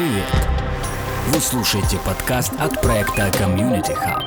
Привет! Вы слушаете подкаст от проекта Community Hub.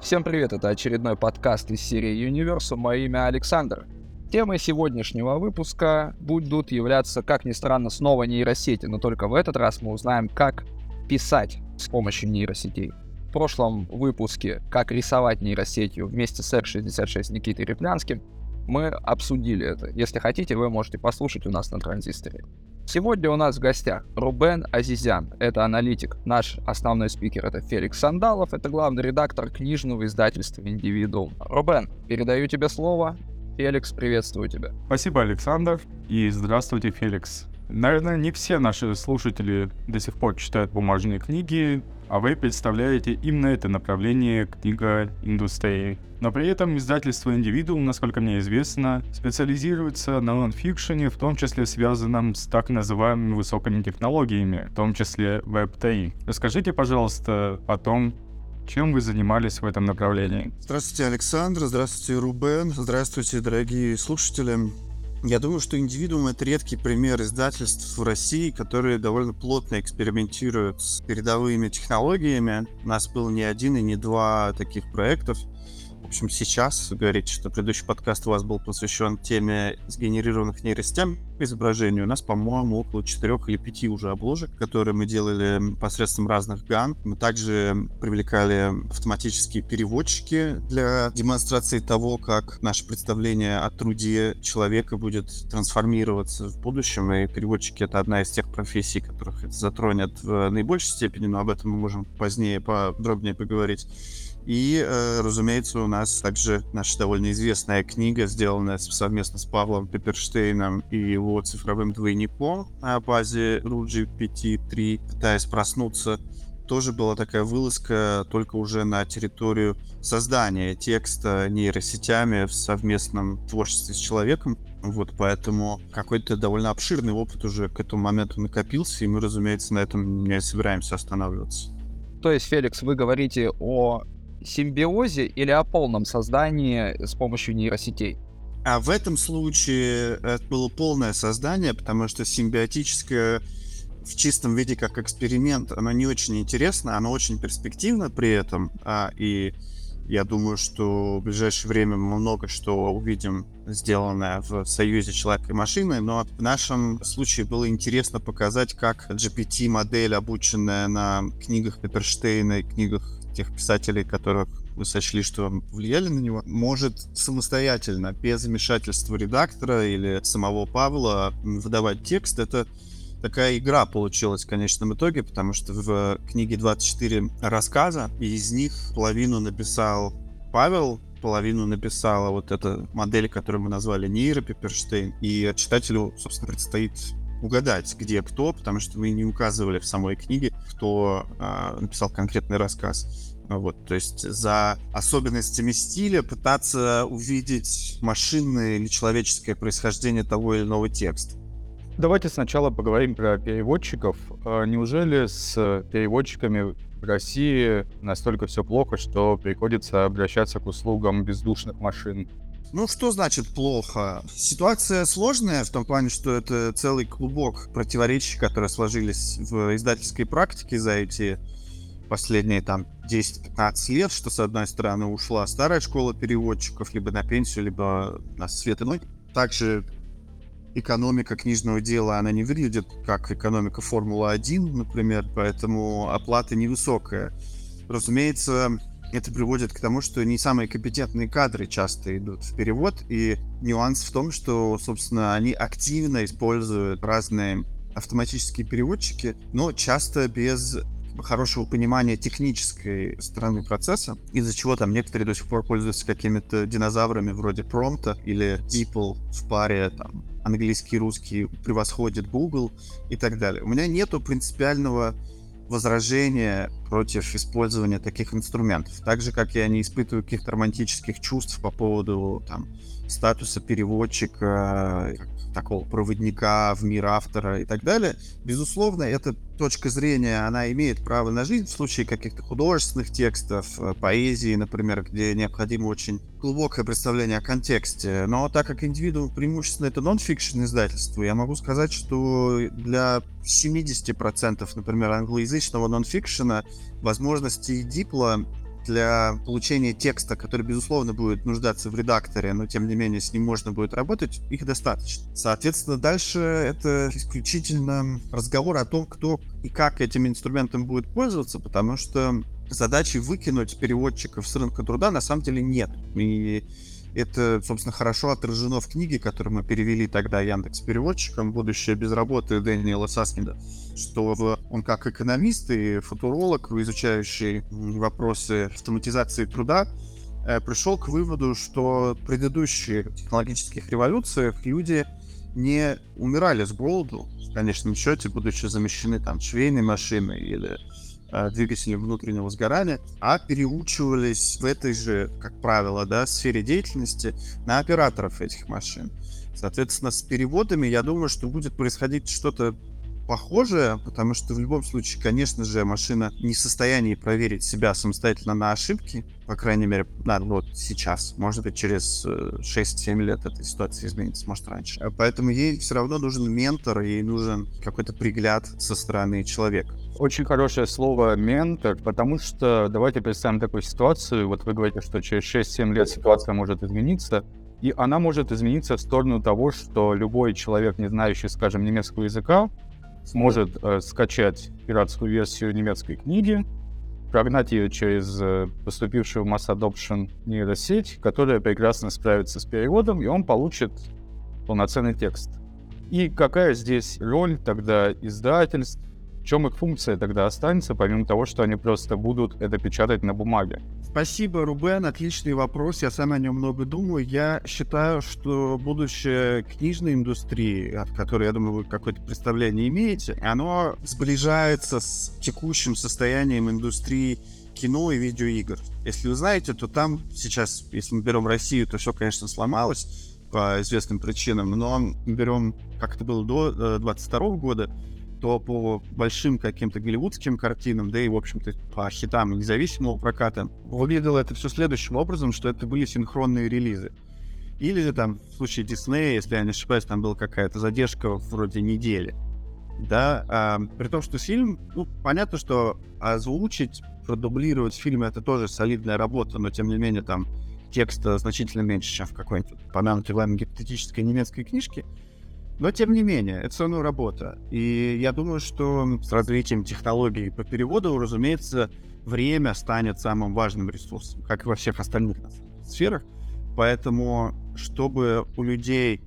Всем привет, это очередной подкаст из серии Universum. Мое имя Александр. Темой сегодняшнего выпуска будут являться, как ни странно, снова нейросети, но только в этот раз мы узнаем, как писать с помощью нейросетей. В прошлом выпуске «Как рисовать нейросетью» вместе с R66 Никитой Реплянским мы обсудили это. Если хотите, вы можете послушать у нас на транзисторе. Сегодня у нас в гостях Рубен Азизян, это аналитик. Наш основной спикер это Феликс Сандалов, это главный редактор книжного издательства «Индивидуум». Рубен, передаю тебе слово. Феликс, приветствую тебя. Спасибо, Александр, и здравствуйте, Феликс. Наверное, не все наши слушатели до сих пор читают бумажные книги, а вы представляете именно это направление книга индустрии. Но при этом издательство «Индивидуум», насколько мне известно, специализируется на нонфикшене, в том числе связанном с так называемыми высокими технологиями, в том числе Web3. Расскажите, пожалуйста, о том, чем вы занимались в этом направлении? Здравствуйте, Александр. Здравствуйте, Рубен. Здравствуйте, дорогие слушатели. Я думаю, что «Индивидуум» — это редкий пример издательств в России, которые довольно плотно экспериментируют с передовыми технологиями. У нас был не один и не два таких проектов — общем, сейчас говорить, что предыдущий подкаст у вас был посвящен теме сгенерированных нейросетям изображений. У нас, по-моему, около четырех или пяти уже обложек, которые мы делали посредством разных ган. Мы также привлекали автоматические переводчики для демонстрации того, как наше представление о труде человека будет трансформироваться в будущем. И переводчики — это одна из тех профессий, которых это затронет в наибольшей степени, но об этом мы можем позднее подробнее поговорить. И, э, разумеется, у нас также наша довольно известная книга, сделанная совместно с Павлом Пеперштейном и его цифровым двойником на базе RUGPT-3, пытаясь проснуться, тоже была такая вылазка только уже на территорию создания текста нейросетями в совместном творчестве с человеком. Вот поэтому какой-то довольно обширный опыт уже к этому моменту накопился, и мы, разумеется, на этом не собираемся останавливаться. То есть, Феликс, вы говорите о симбиозе или о полном создании с помощью нейросетей? А в этом случае это было полное создание, потому что симбиотическое в чистом виде как эксперимент, оно не очень интересно, оно очень перспективно при этом, а, и я думаю, что в ближайшее время мы много что увидим сделанное в союзе человека и машины, но в нашем случае было интересно показать, как GPT-модель, обученная на книгах Пеперштейна и книгах тех писателей, которых вы сочли, что влияли на него, может самостоятельно, без вмешательства редактора или самого Павла выдавать текст. Это такая игра получилась в конечном итоге, потому что в книге 24 рассказа, и из них половину написал Павел, половину написала вот эта модель, которую мы назвали Нейро Пепперштейн, и читателю, собственно, предстоит угадать, где кто, потому что мы не указывали в самой книге, кто э, написал конкретный рассказ. Вот, то есть за особенностями стиля пытаться увидеть машинное или человеческое происхождение того или иного текста. Давайте сначала поговорим про переводчиков. А неужели с переводчиками в России настолько все плохо, что приходится обращаться к услугам бездушных машин? Ну, что значит плохо? Ситуация сложная в том плане, что это целый клубок противоречий, которые сложились в издательской практике за эти последние там 10-15 лет, что с одной стороны ушла старая школа переводчиков либо на пенсию, либо на свет иной. Также экономика книжного дела, она не выглядит как экономика Формулы-1, например, поэтому оплата невысокая. Разумеется, это приводит к тому, что не самые компетентные кадры часто идут в перевод, и нюанс в том, что, собственно, они активно используют разные автоматические переводчики, но часто без хорошего понимания технической стороны процесса, из-за чего там некоторые до сих пор пользуются какими-то динозаврами вроде промпта или DeepL в паре там английский русский превосходит Google и так далее. У меня нету принципиального возражения против использования таких инструментов. Так же, как я не испытываю каких-то романтических чувств по поводу там, статуса переводчика, такого проводника в мир автора и так далее. Безусловно, эта точка зрения, она имеет право на жизнь в случае каких-то художественных текстов, э, поэзии, например, где необходимо очень глубокое представление о контексте. Но так как индивидуум преимущественно это нон-фикшн издательство, я могу сказать, что для 70%, например, англоязычного нон-фикшена возможности дипла для получения текста, который, безусловно, будет нуждаться в редакторе, но, тем не менее, с ним можно будет работать, их достаточно. Соответственно, дальше это исключительно разговор о том, кто и как этим инструментом будет пользоваться, потому что задачи выкинуть переводчиков с рынка труда на самом деле нет. И это, собственно, хорошо отражено в книге, которую мы перевели тогда Яндекс переводчиком «Будущее без работы» Дэниела Саскинда, что он как экономист и футуролог, изучающий вопросы автоматизации труда, э, пришел к выводу, что в предыдущих технологических революциях люди не умирали с голоду, в конечном счете, будучи замещены там швейной машиной или Э, двигателей внутреннего сгорания, а переучивались в этой же, как правило, да, сфере деятельности на операторов этих машин. Соответственно, с переводами, я думаю, что будет происходить что-то похожее, потому что в любом случае, конечно же, машина не в состоянии проверить себя самостоятельно на ошибки, по крайней мере, да, ну вот сейчас. Может быть, через 6-7 э, лет эта ситуация изменится, может, раньше. А поэтому ей все равно нужен ментор, ей нужен какой-то пригляд со стороны человека. Очень хорошее слово «ментор», потому что давайте представим такую ситуацию. Вот вы говорите, что через 6-7 лет ситуация может измениться, и она может измениться в сторону того, что любой человек, не знающий, скажем, немецкого языка, сможет э, скачать пиратскую версию немецкой книги, прогнать ее через э, поступившую в Mass Adoption нейросеть, которая прекрасно справится с переводом, и он получит полноценный текст. И какая здесь роль тогда издательств, чем их функция тогда останется, помимо того, что они просто будут это печатать на бумаге? Спасибо, Рубен, отличный вопрос, я сам о нем много думаю. Я считаю, что будущее книжной индустрии, от которой, я думаю, вы какое-то представление имеете, оно сближается с текущим состоянием индустрии кино и видеоигр. Если вы знаете, то там сейчас, если мы берем Россию, то все, конечно, сломалось по известным причинам, но берем, как это было до 22 э, года, то по большим каким-то голливудским картинам, да и, в общем-то, по хитам независимого проката, выглядело это все следующим образом, что это были синхронные релизы. Или там в случае Диснея, если я не ошибаюсь, там была какая-то задержка вроде недели. Да, а, при том, что фильм, ну, понятно, что озвучить, продублировать фильм это тоже солидная работа, но тем не менее там текста значительно меньше, чем в какой-нибудь помянутой вами гипотетической немецкой книжке. Но, тем не менее, это все равно работа. И я думаю, что с развитием технологий по переводу, разумеется, время станет самым важным ресурсом, как и во всех остальных сферах. Поэтому, чтобы у людей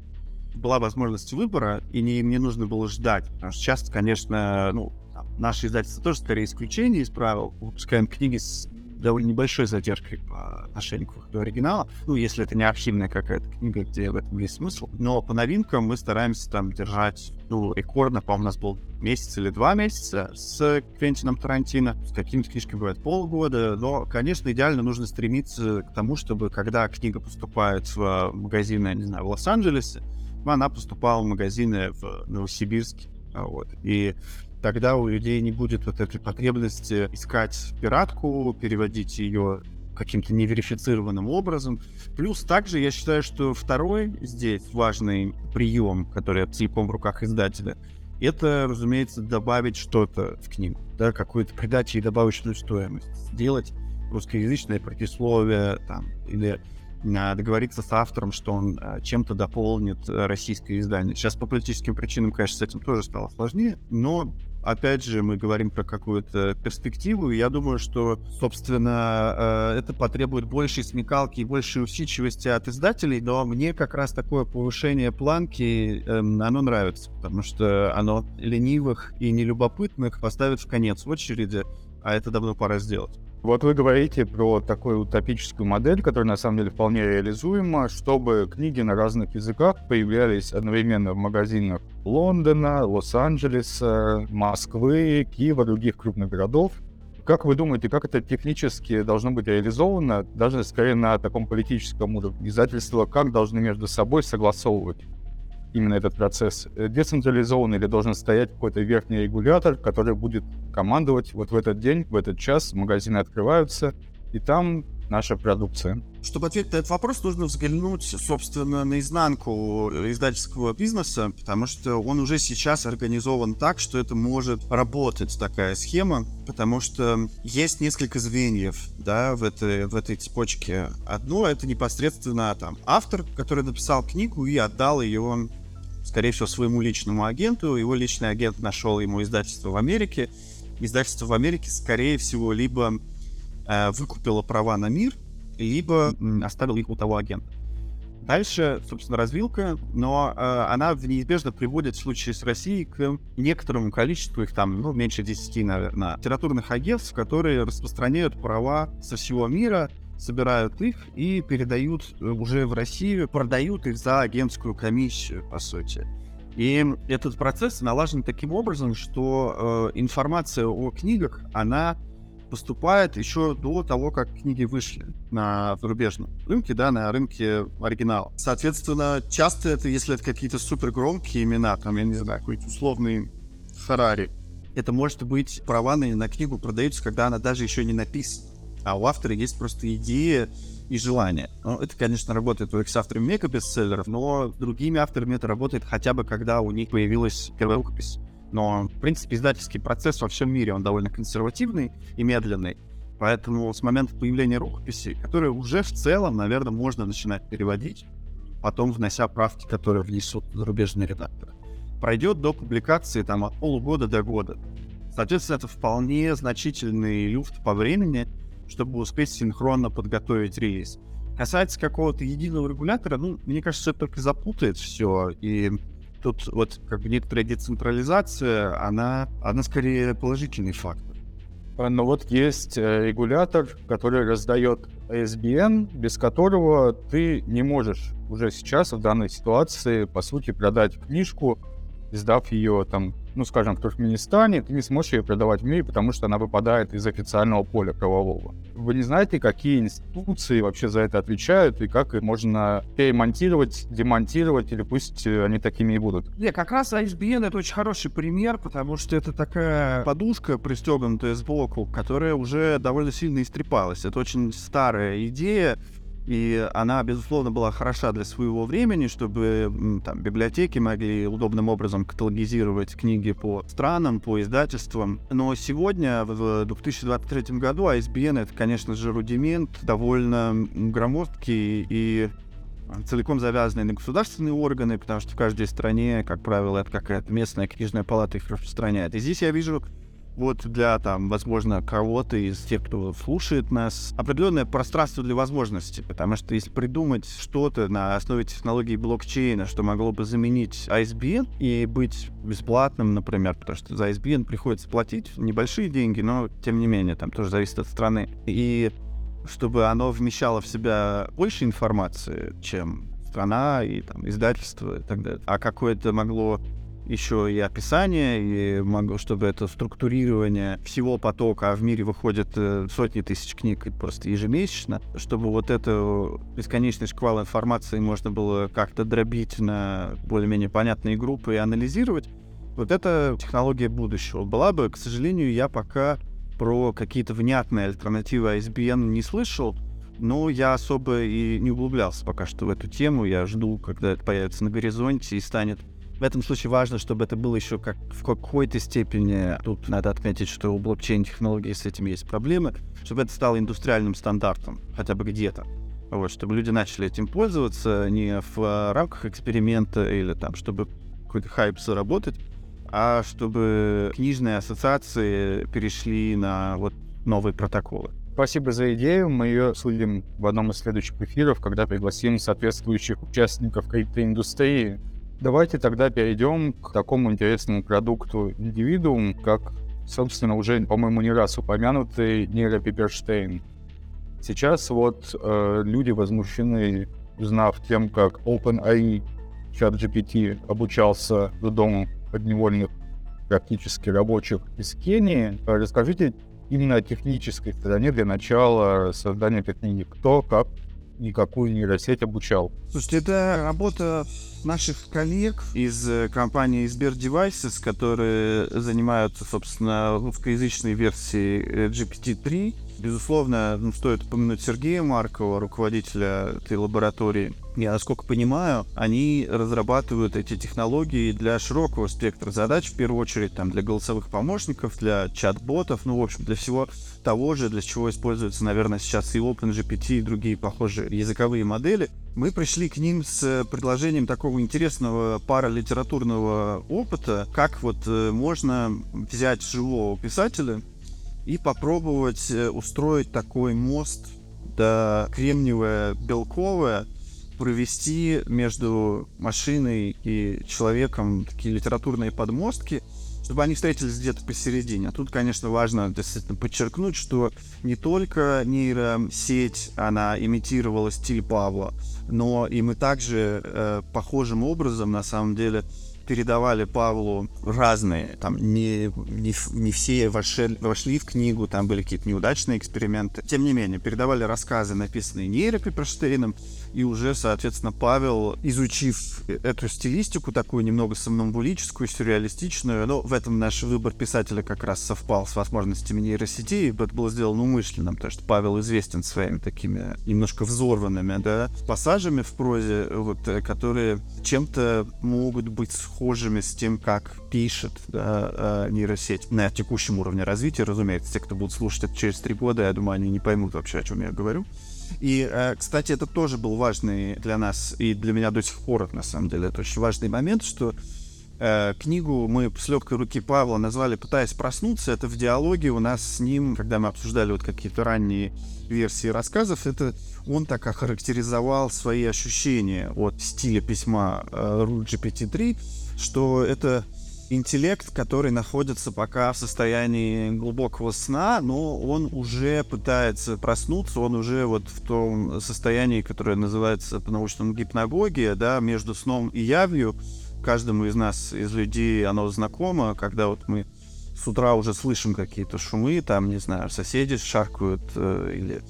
была возможность выбора, и не, им не нужно было ждать. Потому что часто, конечно, ну, наши издательства тоже скорее исключение из правил. Выпускаем книги с довольно небольшой задержкой по отношению к выходу оригинала. Ну, если это не архивная какая-то книга, где в этом есть смысл. Но по новинкам мы стараемся там держать, ну, рекордно, по-моему, у нас был месяц или два месяца с Квентином Тарантино. С какими-то книжками бывает полгода. Но, конечно, идеально нужно стремиться к тому, чтобы когда книга поступает в магазины, не знаю, в Лос-Анджелесе, она поступала в магазины в Новосибирске. Вот. И тогда у людей не будет вот этой потребности искать пиратку, переводить ее каким-то неверифицированным образом. Плюс также я считаю, что второй здесь важный прием, который целиком в руках издателя, это, разумеется, добавить что-то в книгу, да, какую-то придать ей добавочную стоимость, сделать русскоязычное предисловие там, или а, договориться с автором, что он а, чем-то дополнит э, российское издание. Сейчас по политическим причинам, конечно, с этим тоже стало сложнее, но опять же, мы говорим про какую-то перспективу, и я думаю, что, собственно, э, это потребует большей смекалки и большей усидчивости от издателей, но мне как раз такое повышение планки, эм, оно нравится, потому что оно ленивых и нелюбопытных поставит в конец очереди, а это давно пора сделать. Вот вы говорите про такую утопическую модель, которая на самом деле вполне реализуема, чтобы книги на разных языках появлялись одновременно в магазинах Лондона, Лос-Анджелеса, Москвы, Киева, других крупных городов. Как вы думаете, как это технически должно быть реализовано, даже скорее на таком политическом уровне? Издательства как должны между собой согласовывать именно этот процесс? Э, децентрализованный или должен стоять какой-то верхний регулятор, который будет командовать вот в этот день, в этот час магазины открываются, и там наша продукция? Чтобы ответить на этот вопрос, нужно взглянуть, собственно, на изнанку издательского бизнеса, потому что он уже сейчас организован так, что это может работать, такая схема, потому что есть несколько звеньев, да, в этой, в этой цепочке. Одно — это непосредственно там автор, который написал книгу и отдал ее скорее всего, своему личному агенту. Его личный агент нашел ему издательство в Америке. Издательство в Америке, скорее всего, либо выкупила права на мир, либо оставила их у того агента. Дальше, собственно, развилка, но э, она неизбежно приводит в случае с Россией к некоторому количеству, их там, ну, меньше 10, наверное, литературных агентств, которые распространяют права со всего мира, собирают их и передают э, уже в Россию, продают их за агентскую комиссию, по сути. И этот процесс налажен таким образом, что э, информация о книгах, она поступает еще до того, как книги вышли на зарубежном рынке, да, на рынке оригинала. Соответственно, часто это, если это какие-то супер громкие имена, там, я не знаю, какой-то условный Феррари, это может быть права на, на книгу продаются, когда она даже еще не написана. А у автора есть просто идея и желание. Ну, это, конечно, работает только с авторами мега-бестселлеров, но другими авторами это работает хотя бы, когда у них появилась первая рукопись. Но, в принципе, издательский процесс во всем мире, он довольно консервативный и медленный. Поэтому с момента появления рукописи, которые уже в целом, наверное, можно начинать переводить, потом внося правки, которые внесут зарубежные редакторы, пройдет до публикации там от полугода до года. Соответственно, это вполне значительный люфт по времени, чтобы успеть синхронно подготовить релиз. Касается какого-то единого регулятора, ну, мне кажется, это только запутает все, и тут вот как бы некоторая децентрализация, она, она скорее положительный фактор. Но вот есть э, регулятор, который раздает ISBN, без которого ты не можешь уже сейчас в данной ситуации, по сути, продать книжку, издав ее там ну, скажем, в Туркменистане, ты не сможешь ее продавать в мире, потому что она выпадает из официального поля правового. Вы не знаете, какие институции вообще за это отвечают и как их можно перемонтировать, демонтировать, или пусть э, они такими и будут? Не, как раз ISBN это очень хороший пример, потому что это такая подушка, пристегнутая сбоку, которая уже довольно сильно истрепалась. Это очень старая идея, и она, безусловно, была хороша для своего времени, чтобы там, библиотеки могли удобным образом каталогизировать книги по странам, по издательствам. Но сегодня, в 2023 году, ISBN — это, конечно же, рудимент, довольно громоздкий и целиком завязанный на государственные органы, потому что в каждой стране, как правило, это какая-то местная книжная палата их распространяет. И здесь я вижу вот для, там, возможно, кого-то из тех, кто слушает нас, определенное пространство для возможностей, потому что если придумать что-то на основе технологии блокчейна, что могло бы заменить ISBN и быть бесплатным, например, потому что за ISBN приходится платить небольшие деньги, но, тем не менее, там тоже зависит от страны. И чтобы оно вмещало в себя больше информации, чем страна и там издательство и так далее, а какое-то могло еще и описание, и могу, чтобы это структурирование всего потока, а в мире выходит э, сотни тысяч книг просто ежемесячно, чтобы вот эту бесконечный шквал информации можно было как-то дробить на более-менее понятные группы и анализировать, вот это технология будущего была бы. К сожалению, я пока про какие-то внятные альтернативы ISBN не слышал, но я особо и не углублялся пока что в эту тему. Я жду, когда это появится на горизонте и станет в этом случае важно, чтобы это было еще как в какой-то степени, тут надо отметить, что у блокчейн-технологий с этим есть проблемы, чтобы это стало индустриальным стандартом, хотя бы где-то. Вот, чтобы люди начали этим пользоваться не в а, рамках эксперимента или там, чтобы какой-то хайп заработать, а чтобы книжные ассоциации перешли на вот новые протоколы. Спасибо за идею. Мы ее судим в одном из следующих эфиров, когда пригласим соответствующих участников криптоиндустрии Давайте тогда перейдем к такому интересному продукту индивидуум, как, собственно, уже, по-моему, не раз упомянутый нейропиперштейн. Сейчас вот э, люди возмущены, узнав тем, как OpenAI ChatGPT обучался в дому подневольных практически рабочих из Кении. Расскажите именно о технической стороне для начала создания этой книги. Кто, как и какую нейросеть обучал. Слушайте, это работа наших коллег из э, компании Sber Devices, которые занимаются, собственно, русскоязычной версией э, GPT-3. Безусловно, ну, стоит упомянуть Сергея Маркова, руководителя этой лаборатории. Я, насколько понимаю, они разрабатывают эти технологии для широкого спектра задач, в первую очередь там, для голосовых помощников, для чат-ботов, ну, в общем, для всего того же, для чего используются, наверное, сейчас и OpenGPT, и другие похожие языковые модели. Мы пришли к ним с предложением такого интересного паралитературного опыта, как вот э, можно взять живого писателя, и попробовать э, устроить такой мост, да, кремниевое, белковое, провести между машиной и человеком такие литературные подмостки, чтобы они встретились где-то посередине. А тут, конечно, важно действительно подчеркнуть, что не только нейросеть, она имитировала стиль Павла, но и мы также э, похожим образом, на самом деле, передавали Павлу разные, там не, не, не все вошли, вошли в книгу, там были какие-то неудачные эксперименты. Тем не менее, передавали рассказы, написанные нейропиперштейном, и уже, соответственно, Павел, изучив эту стилистику, такую немного сомнамбулическую, сюрреалистичную, но в этом наш выбор писателя как раз совпал с возможностями нейросети, и это было сделано умышленно, потому что Павел известен своими такими немножко взорванными, да, пассажами в прозе, вот, которые чем-то могут быть схожими с тем, как пишет да, э, нейросеть на текущем уровне развития, разумеется. Те, кто будут слушать это через три года, я думаю, они не поймут вообще, о чем я говорю. И, э, кстати, это тоже был важный для нас и для меня до сих пор, на самом деле, это очень важный момент, что э, книгу мы с легкой руки Павла назвали «Пытаясь проснуться». Это в диалоге у нас с ним, когда мы обсуждали вот какие-то ранние версии рассказов, это он так охарактеризовал свои ощущения от стиля письма э, GPT-3, что это интеллект, который находится пока в состоянии глубокого сна, но он уже пытается проснуться, он уже вот в том состоянии, которое называется по-научному гипногогия, да, между сном и явью. Каждому из нас, из людей, оно знакомо, когда вот мы с утра уже слышим какие-то шумы, там, не знаю, соседи шаркают э, или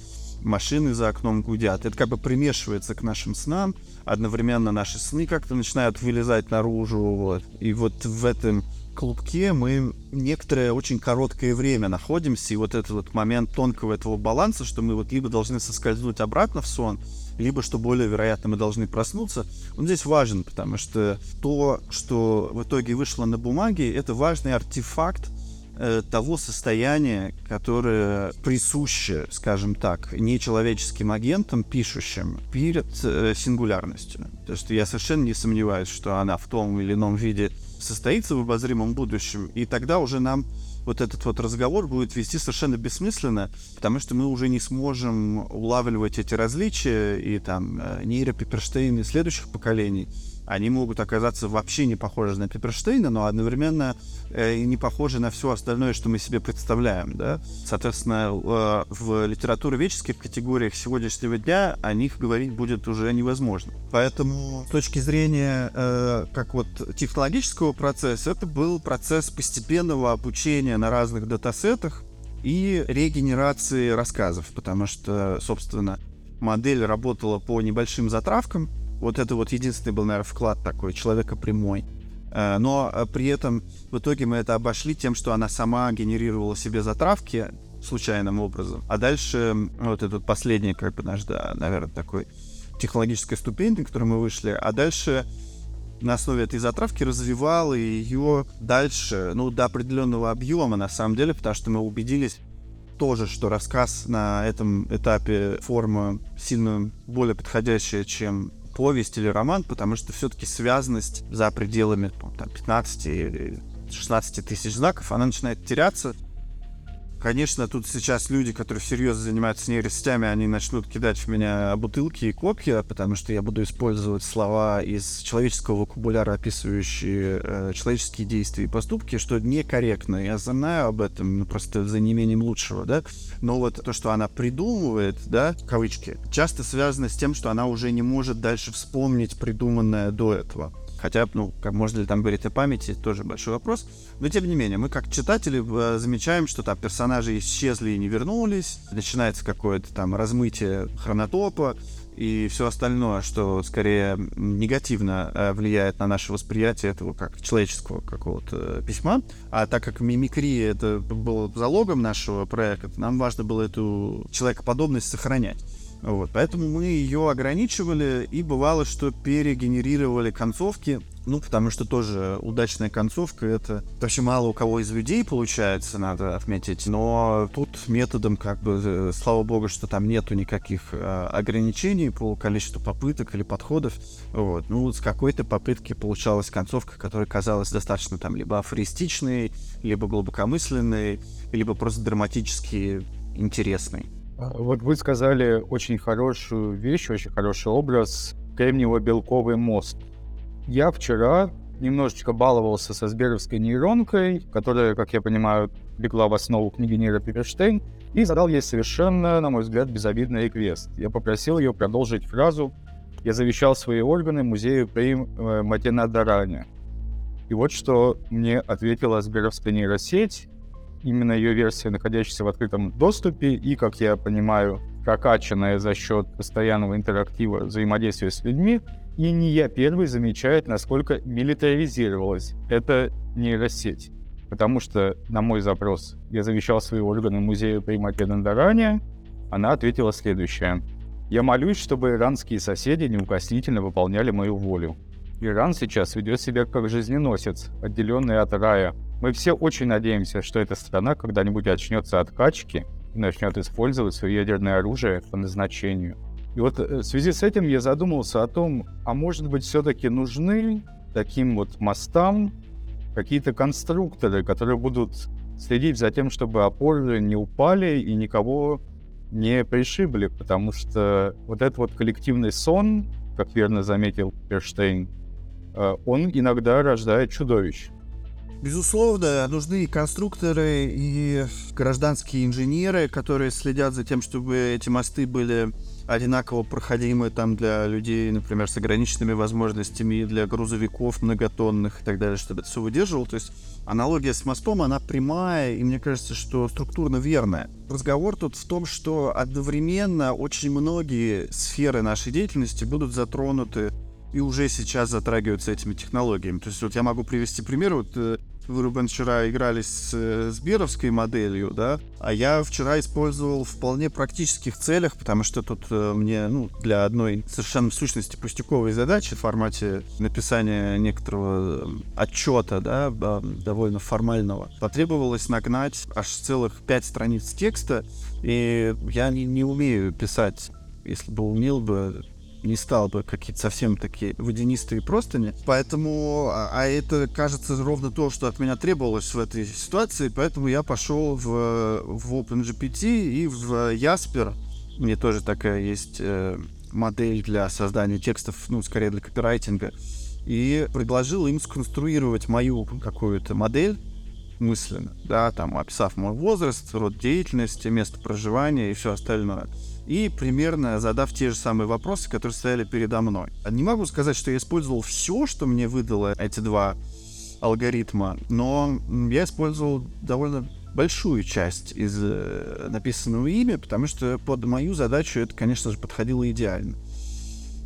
машины за окном гудят. Это как бы примешивается к нашим снам. Одновременно наши сны как-то начинают вылезать наружу. Вот. И вот в этом клубке мы некоторое очень короткое время находимся, и вот этот вот момент тонкого этого баланса, что мы вот либо должны соскользнуть обратно в сон, либо, что более вероятно, мы должны проснуться, он здесь важен, потому что то, что в итоге вышло на бумаге, это важный артефакт Э, того состояния, которое присуще, скажем так, нечеловеческим агентам, пишущим перед э, сингулярностью. То есть я совершенно не сомневаюсь, что она в том или ином виде состоится в обозримом будущем, и тогда уже нам вот этот вот разговор будет вести совершенно бессмысленно, потому что мы уже не сможем улавливать эти различия и там э, нейропиперштейны следующих поколений они могут оказаться вообще не похожи на Пепперштейна, но одновременно э, не похожи на все остальное, что мы себе представляем. Да? Соответственно, э, в литературоведческих категориях сегодняшнего дня о них говорить будет уже невозможно. Поэтому с точки зрения э, как вот технологического процесса, это был процесс постепенного обучения на разных датасетах и регенерации рассказов, потому что, собственно, модель работала по небольшим затравкам, вот это вот единственный был, наверное, вклад такой, человека прямой. Э, но э, при этом в итоге мы это обошли тем, что она сама генерировала себе затравки случайным образом. А дальше вот этот последний, как бы наш, да, наверное, такой технологическая ступень, на которой мы вышли. А дальше на основе этой затравки развивал ее дальше, ну, до определенного объема, на самом деле, потому что мы убедились тоже, что рассказ на этом этапе форма сильно более подходящая, чем повесть или роман, потому что все-таки связанность за пределами там, 15 или 16 тысяч знаков, она начинает теряться, Конечно, тут сейчас люди, которые всерьез занимаются нейросетями, они начнут кидать в меня бутылки и копья, потому что я буду использовать слова из человеческого вокабуляра, описывающие э, человеческие действия и поступки, что некорректно. Я знаю об этом, ну, просто за неимением лучшего, да. Но вот то, что она придумывает, да, кавычки, часто связано с тем, что она уже не может дальше вспомнить придуманное до этого. Хотя, ну, как можно ли там говорить о памяти, тоже большой вопрос. Но, тем не менее, мы как читатели э, замечаем, что там персонажи исчезли и не вернулись. Начинается какое-то там размытие хронотопа и все остальное, что скорее негативно э, влияет на наше восприятие этого как человеческого какого-то э, письма. А так как мимикрия это было залогом нашего проекта, нам важно было эту человекоподобность сохранять. Вот, поэтому мы ее ограничивали, и бывало, что перегенерировали концовки, ну, потому что тоже удачная концовка, это вообще мало у кого из людей получается, надо отметить, но тут методом, как бы, э, слава богу, что там нету никаких э, ограничений по количеству попыток или подходов, вот, ну, с какой-то попытки получалась концовка, которая казалась достаточно там либо афористичной, либо глубокомысленной, либо просто драматически интересной. Вот вы сказали очень хорошую вещь, очень хороший образ кремниево-белковый мост. Я вчера немножечко баловался со сберовской нейронкой, которая, как я понимаю, легла в основу книги Нейра Перештейн, и задал ей совершенно, на мой взгляд, безобидный реквест. Я попросил ее продолжить фразу «Я завещал свои органы музею при э, Матенадаране». И вот что мне ответила сберовская нейросеть, именно ее версия, находящаяся в открытом доступе и, как я понимаю, прокачанная за счет постоянного интерактива взаимодействия с людьми, и не я первый замечает, насколько милитаризировалась эта нейросеть. Потому что на мой запрос «Я завещал свои органы музею при Македондаране», она ответила следующее. «Я молюсь, чтобы иранские соседи неукоснительно выполняли мою волю. Иран сейчас ведет себя как жизненосец, отделенный от рая, мы все очень надеемся, что эта страна когда-нибудь очнется от качки и начнет использовать свое ядерное оружие по назначению. И вот э, в связи с этим я задумался о том, а может быть все-таки нужны таким вот мостам какие-то конструкторы, которые будут следить за тем, чтобы опоры не упали и никого не пришибли, потому что вот этот вот коллективный сон, как верно заметил Перштейн, э, он иногда рождает чудовищ. Безусловно, нужны конструкторы, и гражданские инженеры, которые следят за тем, чтобы эти мосты были одинаково проходимы там для людей, например, с ограниченными возможностями, для грузовиков многотонных и так далее, чтобы это все выдерживало. То есть аналогия с мостом, она прямая, и мне кажется, что структурно верная. Разговор тут в том, что одновременно очень многие сферы нашей деятельности будут затронуты и уже сейчас затрагиваются этими технологиями. То есть вот я могу привести пример. Вот э, вы, Рубен, вчера играли с э, Сберовской моделью, да, а я вчера использовал в вполне практических целях, потому что тут э, мне, ну, для одной совершенно в сущности пустяковой задачи в формате написания некоторого отчета, да, довольно формального, потребовалось нагнать аж целых пять страниц текста, и я не, не умею писать если бы умел бы, не стал бы какие-то совсем такие водянистые простыни. Поэтому, а, а это, кажется, ровно то, что от меня требовалось в этой ситуации, поэтому я пошел в, в OpenGPT и в Jasper. Мне тоже такая есть э, модель для создания текстов, ну, скорее для копирайтинга. И предложил им сконструировать мою какую-то модель мысленно, да, там, описав мой возраст, род деятельности, место проживания и все остальное и примерно задав те же самые вопросы, которые стояли передо мной. Не могу сказать, что я использовал все, что мне выдало эти два алгоритма, но я использовал довольно большую часть из э, написанного ими, потому что под мою задачу это, конечно же, подходило идеально.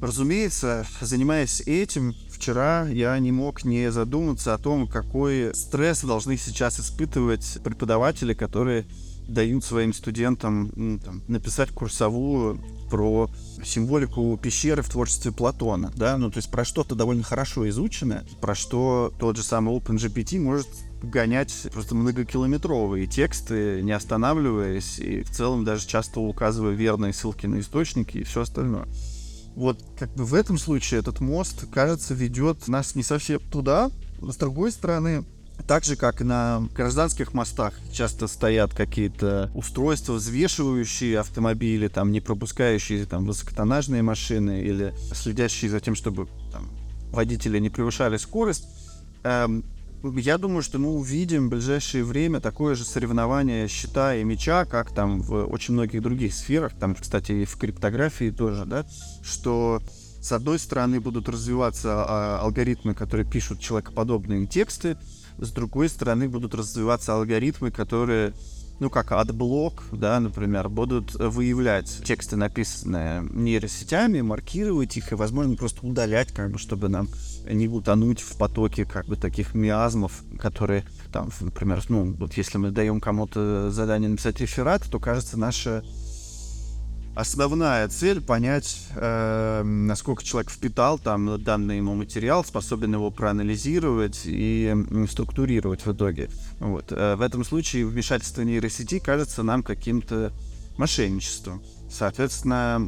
Разумеется, занимаясь этим, вчера я не мог не задуматься о том, какой стресс должны сейчас испытывать преподаватели, которые дают своим студентам ну, там, написать курсовую про символику пещеры в творчестве Платона, да, ну то есть про что-то довольно хорошо изученное, про что тот же самый OpenGPT может гонять просто многокилометровые тексты, не останавливаясь, и в целом даже часто указывая верные ссылки на источники и все остальное. Вот как бы в этом случае этот мост, кажется, ведет нас не совсем туда. С другой стороны, так же, как на гражданских мостах часто стоят какие-то устройства, взвешивающие автомобили, там, не пропускающие там, высокотоннажные машины или следящие за тем, чтобы там, водители не превышали скорость. Эм, я думаю, что мы увидим в ближайшее время такое же соревнование щита и меча, как там в очень многих других сферах, там, кстати, и в криптографии тоже, да, что С одной стороны будут развиваться а, алгоритмы, которые пишут человекоподобные тексты, с другой стороны будут развиваться алгоритмы, которые ну, как AdBlock, да, например, будут выявлять тексты, написанные нейросетями, маркировать их и, возможно, просто удалять, как бы, чтобы нам не утонуть в потоке, как бы, таких миазмов, которые, там, например, ну, вот если мы даем кому-то задание написать реферат, то, кажется, наша основная цель понять, э, насколько человек впитал там данный ему материал, способен его проанализировать и структурировать в итоге. Вот. Э, в этом случае вмешательство нейросети кажется нам каким-то мошенничеством. Соответственно,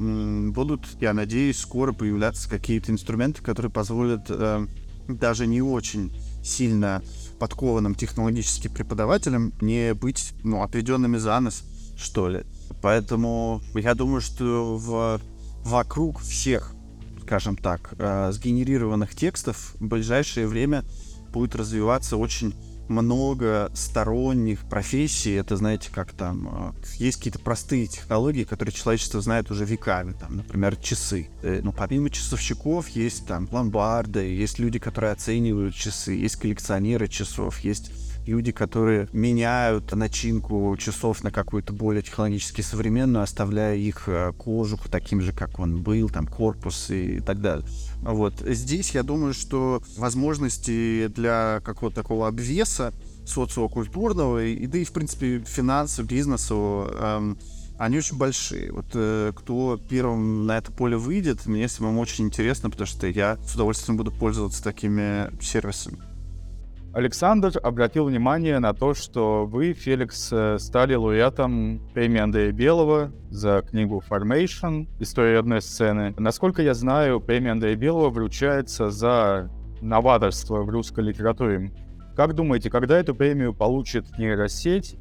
будут, я надеюсь, скоро появляться какие-то инструменты, которые позволят э, даже не очень сильно подкованным технологически преподавателям не быть ну, отведенными за нос, что ли. Поэтому я думаю, что в, вокруг всех, скажем так, э, сгенерированных текстов в ближайшее время будет развиваться очень много сторонних профессий. Это, знаете, как там... Э, есть какие-то простые технологии, которые человечество знает уже веками. Там, например, часы. Э, ну, помимо часовщиков есть там ломбарды, есть люди, которые оценивают часы, есть коллекционеры часов, есть люди, которые меняют начинку часов на какую-то более технологически современную, оставляя их э, кожух таким же, как он был, там корпус и так далее. Вот. Здесь я думаю, что возможности для какого-то такого обвеса социокультурного, и да и, в принципе, финансов, бизнесу, эм, они очень большие. Вот э, кто первым на это поле выйдет, мне самому очень интересно, потому что я с удовольствием буду пользоваться такими сервисами. Александр обратил внимание на то, что вы, Феликс, э, стали лауреатом премии Андрея Белого за книгу Formation «История одной сцены». Насколько я знаю, премия Андрея Белого вручается за новаторство в русской литературе. Как думаете, когда эту премию получит нейросеть,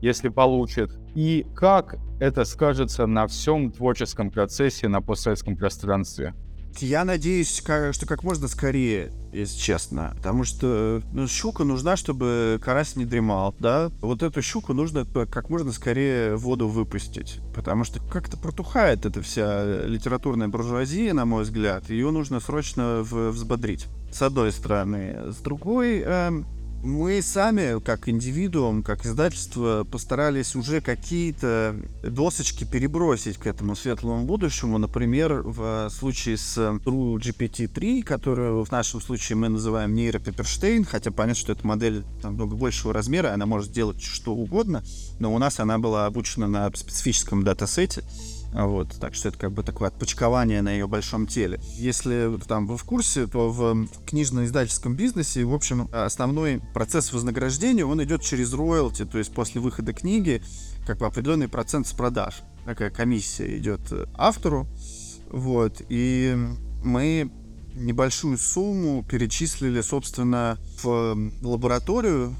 если получит, и как это скажется на всем творческом процессе на постсоветском пространстве? Я надеюсь, что как можно скорее, если честно. Потому что ну, щука нужна, чтобы карась не дремал, да? Вот эту щуку нужно как можно скорее в воду выпустить. Потому что как-то протухает эта вся литературная буржуазия, на мой взгляд. Ее нужно срочно взбодрить. С одной стороны. С другой, эм, мы сами, как индивидуум, как издательство, постарались уже какие-то досочки перебросить к этому светлому будущему. Например, в случае с True GPT-3, которую в нашем случае мы называем нейропеперштейн, хотя понятно, что эта модель там, много большего размера, она может делать что угодно, но у нас она была обучена на специфическом датасете. Вот, так что это как бы такое отпочкование на ее большом теле. Если там вы в курсе, то в книжно-издательском бизнесе, в общем, основной процесс вознаграждения, он идет через роялти, то есть после выхода книги, как бы определенный процент с продаж. Такая комиссия идет автору, вот, и мы небольшую сумму перечислили, собственно, в лабораторию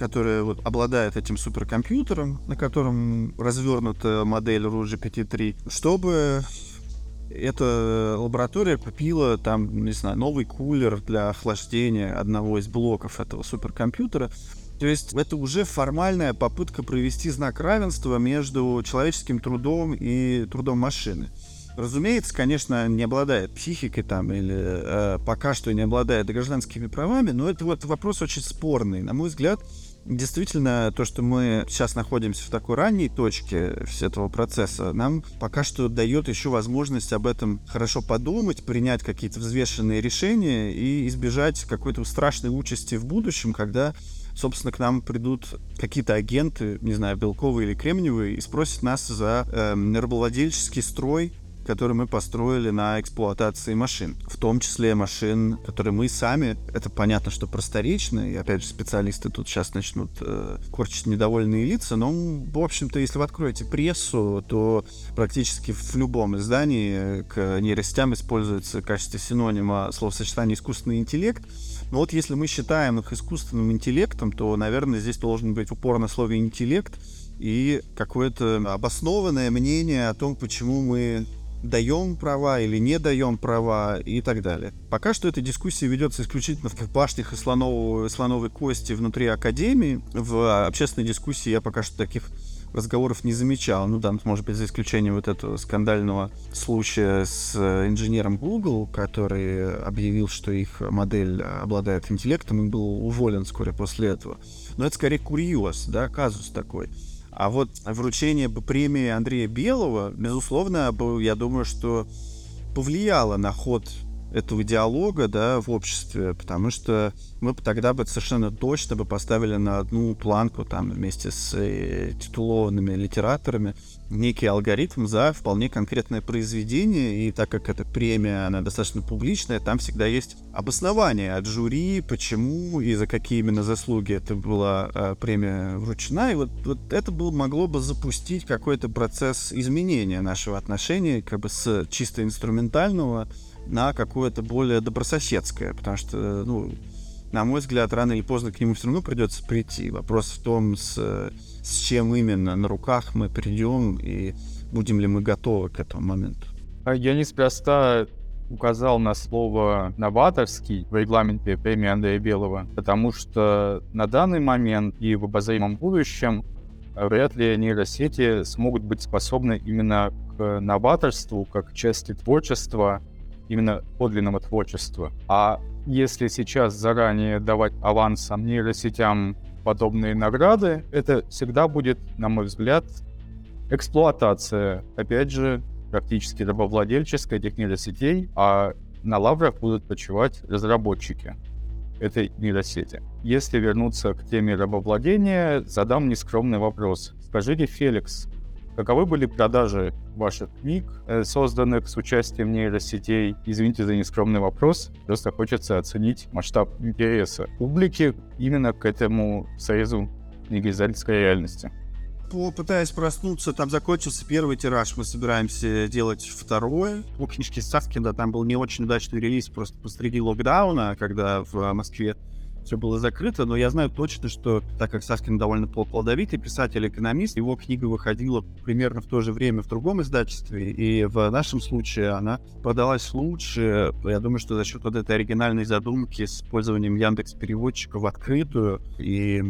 которая вот обладает этим суперкомпьютером, на котором развернута модель RUG PT3, чтобы эта лаборатория купила там, не знаю, новый кулер для охлаждения одного из блоков этого суперкомпьютера. То есть это уже формальная попытка провести знак равенства между человеческим трудом и трудом машины. Разумеется, конечно, не обладает психикой там или э, пока что не обладает гражданскими правами, но это вот вопрос очень спорный. На мой взгляд, Действительно, то, что мы сейчас находимся в такой ранней точке этого процесса, нам пока что дает еще возможность об этом хорошо подумать, принять какие-то взвешенные решения и избежать какой-то страшной участи в будущем, когда собственно, к нам придут какие-то агенты, не знаю, белковые или кремниевые, и спросят нас за э, рабовладельческий строй который мы построили на эксплуатации машин. В том числе машин, которые мы сами, это понятно, что просторечно, и опять же специалисты тут сейчас начнут э, корчить недовольные лица, но, в общем-то, если вы откроете прессу, то практически в любом издании к нейросетям используется в качестве синонима словосочетание искусственный интеллект, но вот если мы считаем их искусственным интеллектом, то, наверное, здесь должен быть упор на слове интеллект и какое-то обоснованное мнение о том, почему мы даем права или не даем права и так далее. Пока что эта дискуссия ведется исключительно в башнях и слоновой, слоновой кости внутри Академии. В общественной дискуссии я пока что таких разговоров не замечал. Ну да, может быть, за исключением вот этого скандального случая с э, инженером Google, который объявил, что их модель обладает интеллектом и был уволен вскоре после этого. Но это скорее курьез, да, казус такой. А вот вручение премии Андрея Белого, безусловно, я думаю, что повлияло на ход этого диалога, да, в обществе, потому что мы тогда бы совершенно точно бы поставили на одну планку там вместе с э, титулованными литераторами некий алгоритм за вполне конкретное произведение, и так как эта премия, она достаточно публичная, там всегда есть обоснование от жюри, почему и за какие именно заслуги это была э, премия вручена, и вот, вот это было, могло бы запустить какой-то процесс изменения нашего отношения как бы с чисто инструментального на какое-то более добрососедское, потому что, ну, на мой взгляд, рано или поздно к нему все равно придется прийти. Вопрос в том, с, с чем именно на руках мы придем и будем ли мы готовы к этому моменту. А я неспроста указал на слово «новаторский» в регламенте премии Андрея Белого, потому что на данный момент и в обозримом будущем вряд ли нейросети смогут быть способны именно к новаторству, как части творчества, именно подлинного творчества. А если сейчас заранее давать авансом нейросетям подобные награды, это всегда будет, на мой взгляд, эксплуатация, опять же, практически рабовладельческая этих нейросетей, а на лаврах будут почивать разработчики этой нейросети. Если вернуться к теме рабовладения, задам нескромный вопрос. Скажите, Феликс, Каковы были продажи ваших книг, э, созданных с участием нейросетей? Извините за нескромный вопрос, просто хочется оценить масштаб интереса публики именно к этому союзу книгоиздательской реальности. Пытаясь проснуться, там закончился первый тираж, мы собираемся делать второй. По книжке Саскина там был не очень удачный релиз просто посреди локдауна, когда в Москве все было закрыто, но я знаю точно, что так как Саскин довольно плодовитый писатель-экономист, его книга выходила примерно в то же время в другом издательстве, и в нашем случае она продалась лучше. Я думаю, что за счет вот этой оригинальной задумки с использованием Яндекс переводчика в открытую и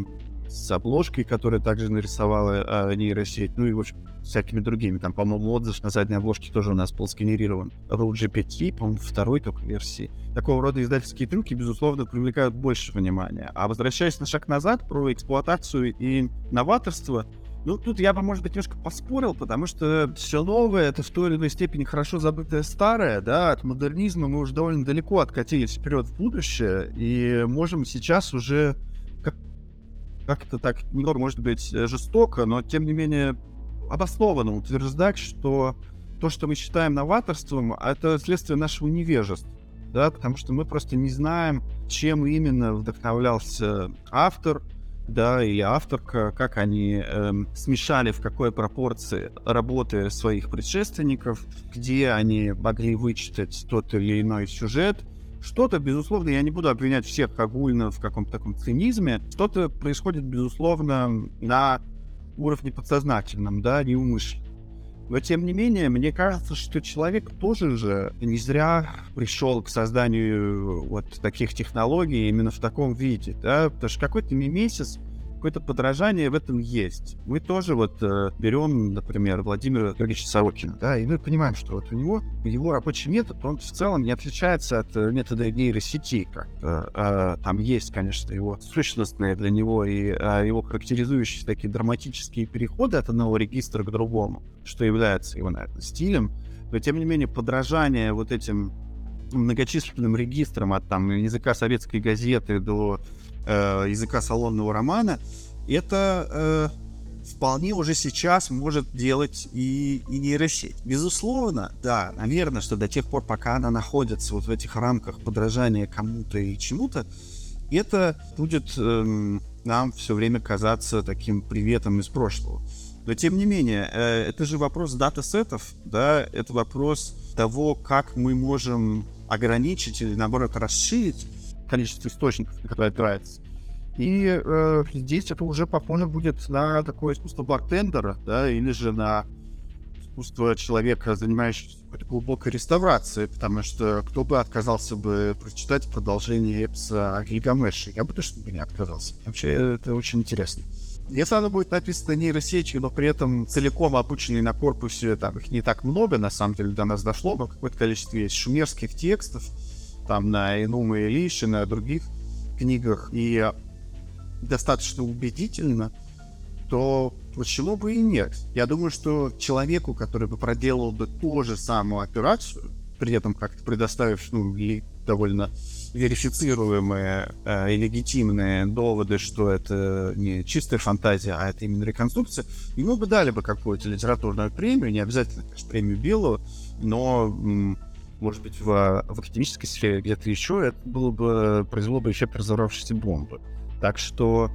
с обложкой, которую также нарисовала а, нейросеть, ну и, в общем, всякими другими. Там, по-моему, отзыв на задней обложке тоже у нас был сгенерирован. Road GPT, по-моему, второй только версии. Такого рода издательские трюки, безусловно, привлекают больше внимания. А возвращаясь на шаг назад про эксплуатацию и новаторство, ну, тут я бы, может быть, немножко поспорил, потому что все новое — это в той или иной степени хорошо забытое старое, да, от модернизма мы уже довольно далеко откатились вперед в будущее, и можем сейчас уже как-то так немного, может быть, э, жестоко, но тем не менее обоснованно утверждать, что то, что мы считаем новаторством, это следствие нашего невежества. Да, потому что мы просто не знаем, чем именно вдохновлялся автор, да, или авторка, как они эм, смешали в какой пропорции работы своих предшественников, где они могли вычитать тот или иной сюжет, что-то, безусловно, я не буду обвинять всех огульно в каком-то таком цинизме. Что-то происходит, безусловно, на уровне подсознательном, да, неумышленно. Но тем не менее, мне кажется, что человек тоже же не зря пришел к созданию вот таких технологий именно в таком виде, да, потому что какой-то месяц какое-то подражание в этом есть. Мы тоже вот э, берем, например, Владимира Георгиевича Сорокина, да, и мы понимаем, что вот у него его рабочий метод, он в целом не отличается от э, метода нейросети как э, там есть, конечно, его сущностные для него и э, его характеризующие такие драматические переходы от одного регистра к другому, что является его, наверное, стилем, но тем не менее подражание вот этим многочисленным регистрам от там языка советской газеты до э, языка салонного романа, это э, вполне уже сейчас может делать и, и нейросеть. Безусловно, да, наверное, что до тех пор, пока она находится вот в этих рамках подражания кому-то и чему-то, это будет э, нам все время казаться таким приветом из прошлого. Но тем не менее, э, это же вопрос датасетов, да, это вопрос того, как мы можем ограничить или наоборот расширить количество источников, которые опирается. И э, здесь это уже похоже будет на такое искусство бартендера, да, или же на искусство человека, занимающегося глубокой реставрацией, потому что кто бы отказался бы прочитать продолжение эпса о Гильгамеше? Я бы точно бы не отказался. Вообще, это очень интересно. Если оно будет написано нейросетью, но при этом целиком обученный на корпусе, там их не так много, на самом деле, до нас дошло, но какое-то количество есть шумерских текстов, там на Инума Илиши, на других книгах, и достаточно убедительно, то почему бы и нет? Я думаю, что человеку, который бы проделал бы ту же самую операцию, при этом как-то предоставив ну, и довольно верифицируемые э, и легитимные доводы, что это не чистая фантазия, а это именно реконструкция, ему бы дали бы какую-то литературную премию, не обязательно, конечно, премию Биллу, но, может быть, в, в академической сфере где-то еще это было бы, произвело бы эффект разорвавшейся бомбы. Так что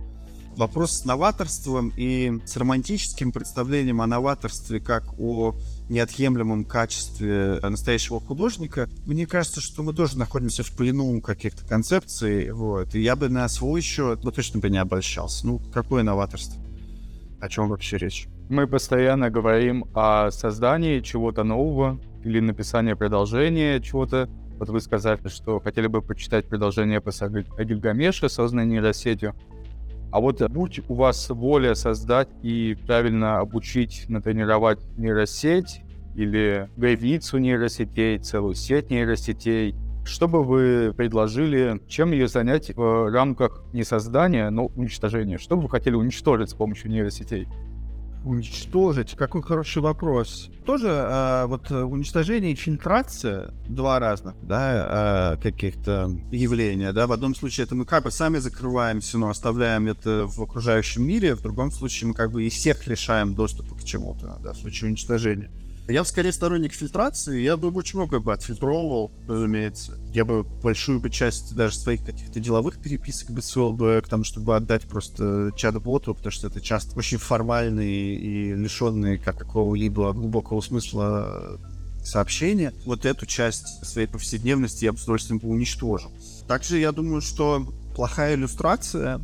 вопрос с новаторством и с романтическим представлением о новаторстве как о неотъемлемом качестве настоящего художника, мне кажется, что мы тоже находимся в плену каких-то концепций, вот, и я бы на свой счет, ну, точно бы не обольщался. Ну, какое новаторство? О чем вообще речь? Мы постоянно говорим о создании чего-то нового или написании продолжения чего-то. Вот вы сказали, что хотели бы почитать продолжение эпоса о Гильгамеше, созданное нейросетью. А вот будь у вас воля создать и правильно обучить, натренировать нейросеть или границу нейросетей, целую сеть нейросетей, что бы вы предложили, чем ее занять в рамках не создания, но уничтожения? Что бы вы хотели уничтожить с помощью нейросетей? Уничтожить? Какой хороший вопрос. Тоже э, вот уничтожение и фильтрация два разных, да, э, каких-то явления, да. В одном случае это мы как бы сами закрываемся, но оставляем это в окружающем мире, в другом случае мы как бы и всех лишаем доступа к чему-то, да, в случае уничтожения. Я скорее сторонник фильтрации, я бы очень много бы отфильтровывал, разумеется. Я бы большую бы часть даже своих каких-то деловых переписок бы свел бы к тому, чтобы отдать просто чат-боту, потому что это часто очень формальные и лишенные как какого-либо глубокого смысла сообщения. Вот эту часть своей повседневности я бы с удовольствием бы уничтожил. Также я думаю, что плохая иллюстрация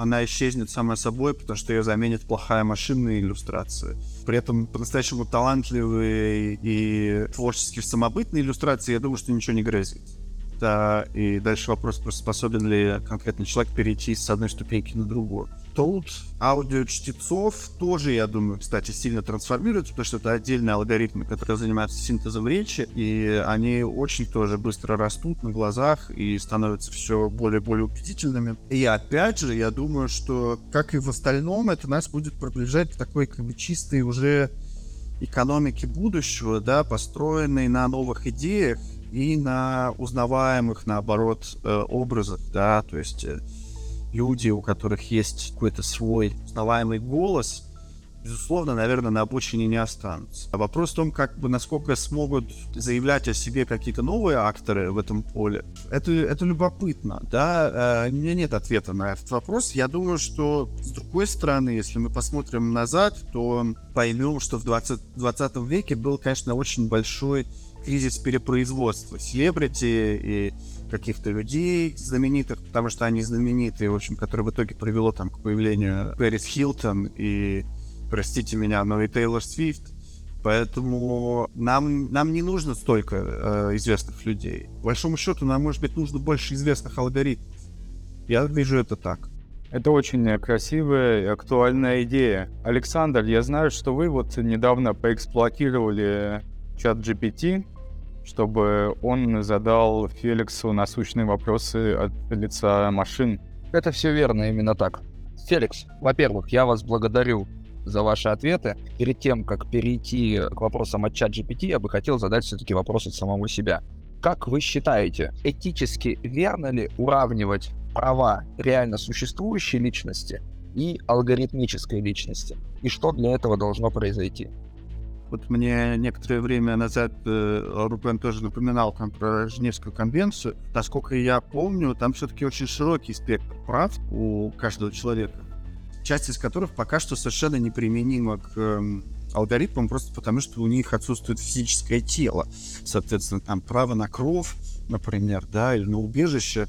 она исчезнет сама собой, потому что ее заменит плохая машинная иллюстрация. При этом по-настоящему талантливые и творчески самобытные иллюстрации, я думаю, что ничего не грозит. Да, и дальше вопрос, способен ли конкретный человек перейти с одной ступеньки на другую. Тут аудио чтецов тоже, я думаю, кстати, сильно трансформируются, потому что это отдельные алгоритмы, которые занимаются синтезом речи, и они очень тоже быстро растут на глазах и становятся все более и более убедительными. И опять же, я думаю, что, как и в остальном, это нас будет приближать к такой как бы чистой уже экономике будущего, да, построенной на новых идеях и на узнаваемых, наоборот, э, образах, да, то есть э, люди, у которых есть какой-то свой узнаваемый голос, безусловно, наверное, на обочине не останутся. А вопрос в том, как бы насколько смогут заявлять о себе какие-то новые акторы в этом поле, это, это любопытно, да. Э, у меня нет ответа на этот вопрос. Я думаю, что с другой стороны, если мы посмотрим назад, то поймем, что в 20, 20 веке был, конечно, очень большой кризис перепроизводства селебрити и каких-то людей знаменитых, потому что они знаменитые, в общем, которые в итоге привело там к появлению Пэрис Хилтон и, простите меня, но и Тейлор Свифт. Поэтому нам, нам не нужно столько э, известных людей. По большому счету, нам, может быть, нужно больше известных алгоритмов. Я вижу это так. Это очень красивая и актуальная идея. Александр, я знаю, что вы вот недавно поэксплуатировали чат GPT чтобы он задал Феликсу насущные вопросы от лица машин. Это все верно, именно так. Феликс, во-первых, я вас благодарю за ваши ответы. Перед тем, как перейти к вопросам от чат GPT, я бы хотел задать все-таки вопрос от самого себя. Как вы считаете, этически верно ли уравнивать права реально существующей личности и алгоритмической личности? И что для этого должно произойти? Вот мне некоторое время назад э, Рубен тоже напоминал там про Женевскую конвенцию. Насколько я помню, там все-таки очень широкий спектр прав у каждого человека, часть из которых пока что совершенно неприменима к э, алгоритмам, просто потому что у них отсутствует физическое тело. Соответственно, там право на кровь, например, да, или на убежище,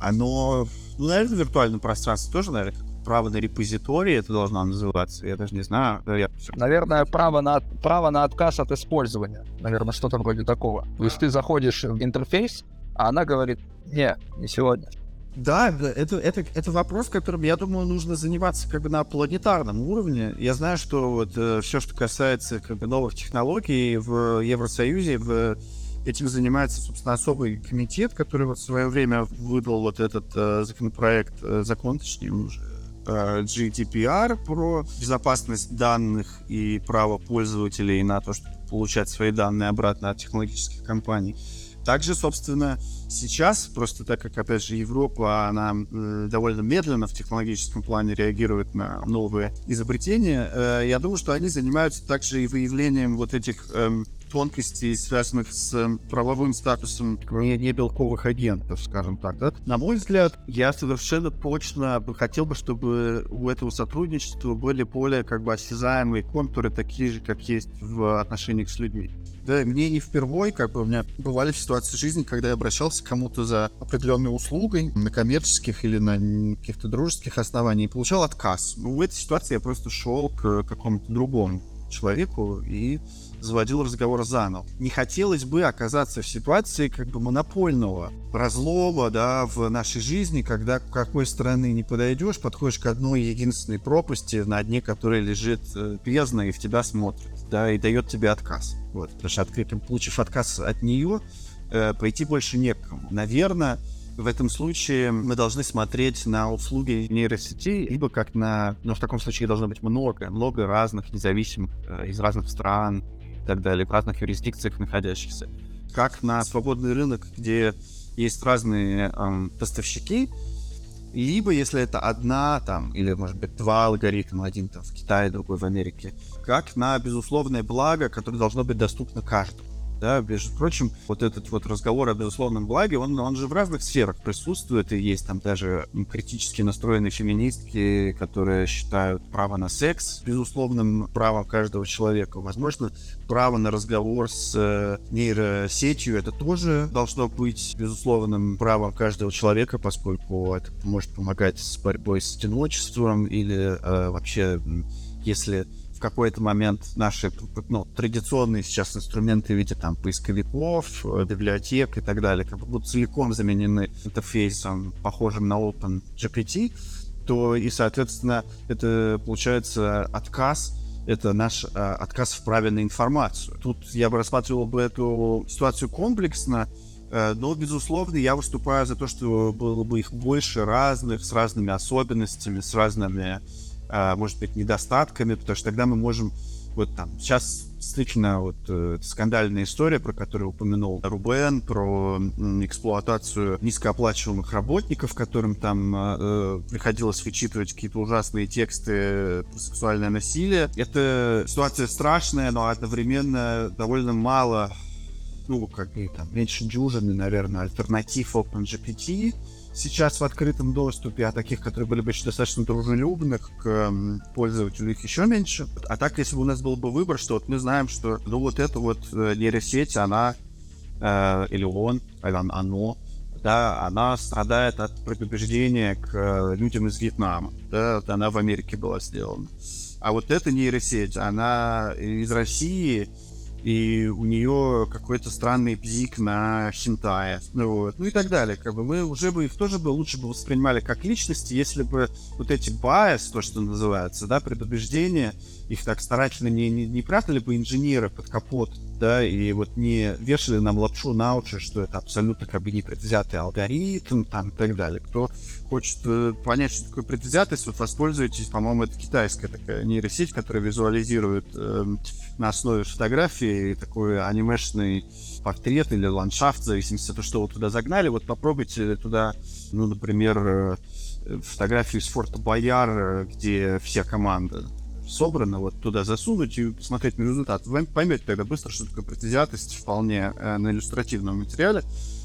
оно, ну, наверное, в виртуальном пространстве тоже, наверное, право на репозиторий это должно называться, я даже не знаю. Я... Наверное, право на, право на отказ от использования. Наверное, что-то вроде такого. То есть ты заходишь в интерфейс, а она говорит, не, не сегодня. Да, это, это, это вопрос, которым, я думаю, нужно заниматься как бы на планетарном уровне. Я знаю, что вот э, все, что касается как бы новых технологий в Евросоюзе, в этим занимается, собственно, особый комитет, который вот в свое время выдал вот этот э, законопроект, э, закон, точнее, уже GDPR про безопасность данных и право пользователей на то, чтобы получать свои данные обратно от технологических компаний. Также, собственно, сейчас, просто так как, опять же, Европа, она э, довольно медленно в технологическом плане реагирует на новые изобретения, э, я думаю, что они занимаются также и выявлением вот этих э, тонкостей, связанных с эм, правовым статусом не, не белковых агентов, скажем так. Да? На мой взгляд, я совершенно точно хотел бы, чтобы у этого сотрудничества были более как бы осязаемые контуры, такие же, как есть в отношениях с людьми. Да, мне не впервой, как бы у меня бывали ситуации жизни, когда я обращался к кому-то за определенной услугой на коммерческих или на каких-то дружеских основаниях и получал отказ. Ну, в этой ситуации я просто шел к какому-то другому человеку и заводил разговор заново. Не хотелось бы оказаться в ситуации как бы монопольного разлома, да, в нашей жизни, когда к какой стороны не подойдешь, подходишь к одной единственной пропасти, на дне которой лежит э, бездна и в тебя смотрит, да, и дает тебе отказ. Вот, потому что открытым, получив отказ от нее, э, пойти больше некому. Наверное, в этом случае мы должны смотреть на услуги нейросети либо как на... Но в таком случае должно быть много, много разных независимых э, из разных стран так далее, в разных юрисдикциях находящихся. Как на свободный рынок, где есть разные эм, поставщики, либо если это одна там, или может быть два алгоритма, один там в Китае, другой в Америке, как на безусловное благо, которое должно быть доступно каждому. Да, между прочим, вот этот вот разговор о безусловном благе, он, он же в разных сферах присутствует, и есть там даже критически настроенные феминистки, которые считают право на секс безусловным правом каждого человека. Возможно, право на разговор с э, нейросетью, это тоже должно быть безусловным правом каждого человека, поскольку это может помогать с борьбой с одиночеством или э, вообще, если какой-то момент наши ну, традиционные сейчас инструменты в виде там поисковиков, э, библиотек и так далее, как будут целиком заменены интерфейсом, похожим на OpenGPT, то и, соответственно, это получается отказ это наш э, отказ в праве на информацию. Тут я бы рассматривал бы эту ситуацию комплексно, э, но, безусловно, я выступаю за то, что было бы их больше разных, с разными особенностями, с разными может быть, недостатками, потому что тогда мы можем вот там сейчас действительно вот э, скандальная история, про которую упомянул Рубен, про эксплуатацию низкооплачиваемых работников, которым там э, э приходилось вычитывать какие-то ужасные тексты про сексуальное насилие. Это ситуация страшная, но одновременно довольно мало, ну, как бы там, меньше дюжины, наверное, альтернатив OpenGPT, сейчас в открытом доступе, а таких, которые были бы еще достаточно дружелюбных к пользователю, их еще меньше. А так, если бы у нас был бы выбор, что вот мы знаем, что ну вот эта вот э, нейросеть, она э, или он, или оно, да, она страдает от предубеждения к э, людям из Вьетнама, да, она в Америке была сделана. А вот эта нейросеть, она из России, и у нее какой-то странный бзик на хентае, ну, вот, ну и так далее. Как бы мы уже бы их тоже бы лучше бы воспринимали как личности, если бы вот эти bias, то, что называется, да, предубеждения, их так старательно не, не, не прятали бы инженеры под капот, да, и вот не вешали нам лапшу на уши, что это абсолютно как бы непредвзятый алгоритм, там, и так далее. Кто хочет э, понять, что такое предвзятость, вот воспользуйтесь, по-моему, это китайская такая нейросеть, которая визуализирует э, на основе фотографии такой анимешный портрет или ландшафт, в зависимости от того, что вы туда загнали. Вот попробуйте туда, ну, например, э, фотографию из форта Бояр, э, где вся команда собрано, вот туда засунуть и посмотреть на результат. Вы поймете тогда быстро, что такое предвзятость вполне э, на иллюстративном материале.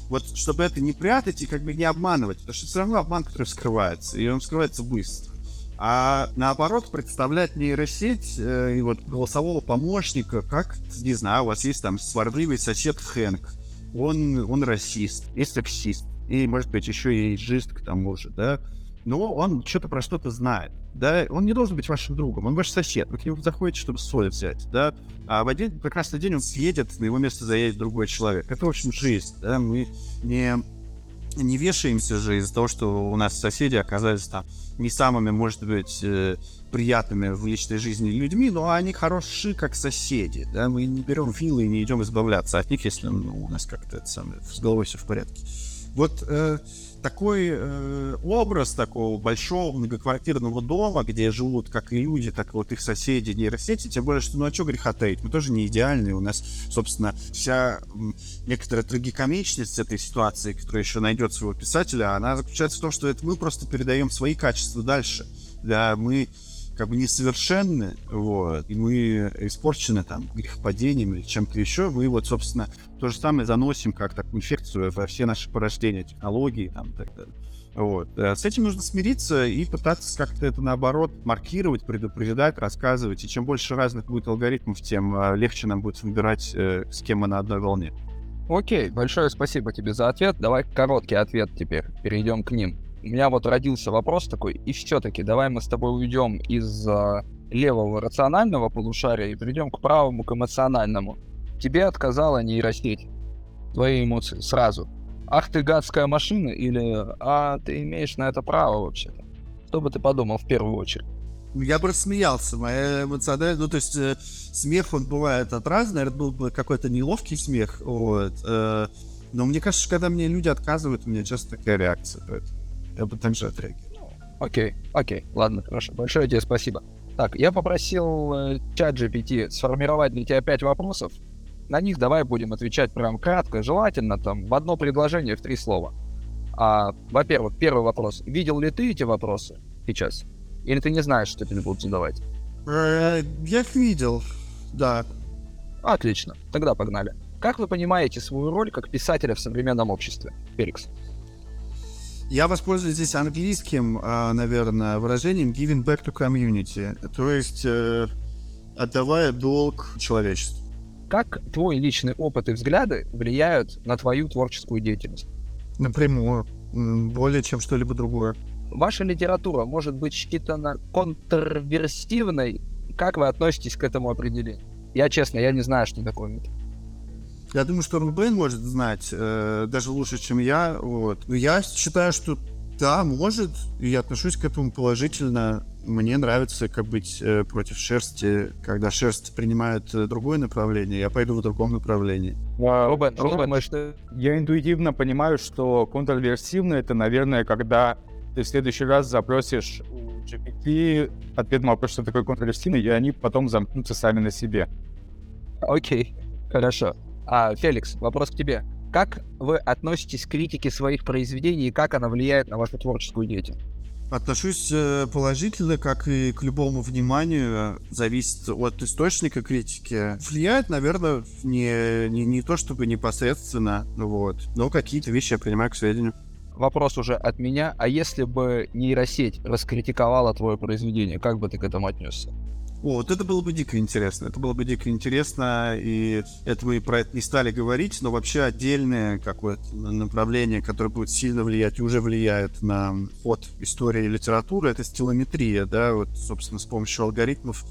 Вот чтобы это не прятать и как бы не обманывать, потому что все равно обман, который вскрывается, и он вскрывается быстро. А наоборот, представлять нейросеть э, и вот голосового помощника, как, не знаю, у вас есть там сварливый сосед Хэнк, он, он расист, и сексист, и, может быть, еще и эйджист к тому же, да, но он что-то про что-то знает да, он не должен быть вашим другом, он ваш сосед, вы к нему заходите, чтобы соль взять, да, а в один прекрасный день он съедет, на его место заедет другой человек. Это, в общем, жизнь, да, мы не не вешаемся же из-за того, что у нас соседи оказались там не самыми, может быть, э, приятными в личной жизни людьми, но они хороши как соседи, да, мы не берем вилы и не идем избавляться от них, если ну, у нас как-то это самое, с головой все в порядке. Вот э, такой э, образ такого большого многоквартирного дома, где живут как и люди, так и вот их соседи, нейросети, тем более, что ну а что греха таить, мы тоже не идеальные, у нас, собственно, вся некоторая трагикомичность этой ситуации, которая еще найдет своего писателя, она заключается в том, что это мы просто передаем свои качества дальше. Да, мы как бы несовершенны, вот, и мы испорчены там грехопадением или чем-то еще, мы вот, собственно, то же самое заносим как такую инфекцию во все наши порождения, технологии там и так далее. Вот. Э, с этим нужно смириться и пытаться как-то это наоборот маркировать, предупреждать, рассказывать. И чем больше разных будет алгоритмов, тем э, легче нам будет выбирать, э, с кем мы на одной волне. Окей, большое спасибо тебе за ответ. Давай короткий ответ теперь. Перейдем к ним у меня вот родился вопрос такой, и все-таки давай мы с тобой уйдем из э, левого рационального полушария и перейдем к правому, к эмоциональному. Тебе отказала нейросеть. Твои эмоции сразу. Ах ты гадская машина или а ты имеешь на это право вообще-то? Что бы ты подумал в первую очередь? Я бы рассмеялся, моя эмоциональная, ну то есть э, смех он бывает от разных, наверное, был бы какой-то неловкий смех, вот. Э, но мне кажется, когда мне люди отказывают, у меня часто такая реакция. Поэтому я бы также отреагировал. Окей, окей, ладно, хорошо. Большое тебе спасибо. Так, я попросил э, чат GPT сформировать для тебя пять вопросов. На них давай будем отвечать прям кратко, желательно там в одно предложение в три слова. А, во-первых, первый вопрос. Видел ли ты эти вопросы сейчас? Или ты не знаешь, что тебе будут задавать? Э, я их видел, да. Отлично, тогда погнали. Как вы понимаете свою роль как писателя в современном обществе, Феликс? Я воспользуюсь здесь английским, а, наверное, выражением giving back to community, то есть э, отдавая долг человечеству. Как твой личный опыт и взгляды влияют на твою творческую деятельность? Напрямую, более чем что-либо другое. Ваша литература может быть считана контрверсивной. Как вы относитесь к этому определению? Я честно, я не знаю, что такое это. Я думаю, что Рубен может знать э, даже лучше, чем я. Вот. Но я считаю, что да, может, и я отношусь к этому положительно. Мне нравится как быть э, против шерсти, когда шерсть принимает э, другое направление, я пойду в другом направлении. А, Рубен, Рубен, что я интуитивно понимаю, что контрверсивно это, наверное, когда ты в следующий раз запросишь у GPT ответ на вопрос, что такое контрверсивный, и они потом замкнутся сами на себе. Окей, хорошо. А, Феликс, вопрос к тебе. Как вы относитесь к критике своих произведений и как она влияет на вашу творческую деятельность? Отношусь э, положительно, как и к любому вниманию, зависит от источника критики. Влияет, наверное, не, не, не то чтобы непосредственно, вот, но какие-то вещи я принимаю к сведению. Вопрос уже от меня. А если бы нейросеть раскритиковала твое произведение, как бы ты к этому отнесся? О, вот это было бы дико интересно. Это было бы дико интересно, и это мы про это не стали говорить, но вообще отдельное какое-то направление, которое будет сильно влиять и уже влияет на ход истории и литературы, это стилометрия, да, вот, собственно, с помощью алгоритмов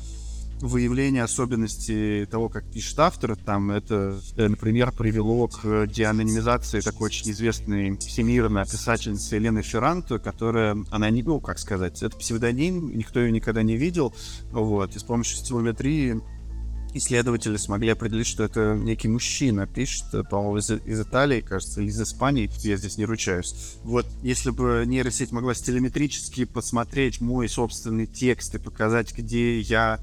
выявление особенностей того, как пишет автор. Там это, э, например, привело к деанонимизации такой очень известной всемирной писательницы Елены Ферранто, которая, она не, ну, как сказать, это псевдоним, никто ее никогда не видел, вот, и с помощью стилометрии исследователи смогли определить, что это некий мужчина пишет, по-моему, из, из Италии, кажется, или из Испании, я здесь не ручаюсь. Вот, если бы нейросеть могла стилометрически посмотреть мой собственный текст и показать, где я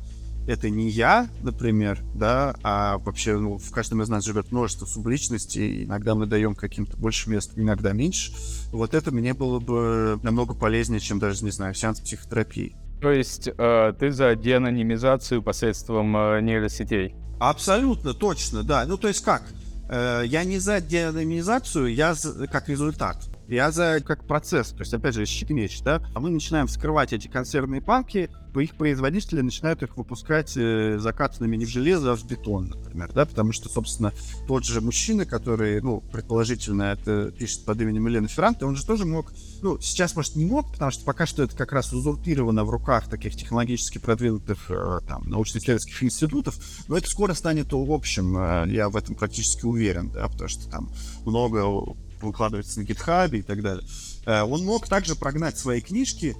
это не я, например, да, а вообще ну, в каждом из нас живет множество субличностей, иногда мы даем каким-то больше мест, иногда меньше. Вот это мне было бы намного полезнее, чем даже, не знаю, сеанс психотерапии. То есть э, ты за деанонимизацию посредством э, нейросетей? Абсолютно, точно, да. Ну, то есть как? Э, я не за деанонимизацию, я за, как результат. Я за как процесс, то есть, опять же, щит меч, да, а мы начинаем вскрывать эти консервные банки, их производители начинают их выпускать э, закатанными не в железо, а в бетон, например, да, потому что, собственно, тот же мужчина, который, ну, предположительно, это пишет под именем Елены Ферранте, он же тоже мог, ну, сейчас, может, не мог, потому что пока что это как раз узурпировано в руках таких технологически продвинутых, э, там, научно-исследовательских институтов, но это скоро станет общим, э, я в этом практически уверен, да, потому что там много выкладывается на GitHub и так далее. Э, он мог также прогнать свои книжки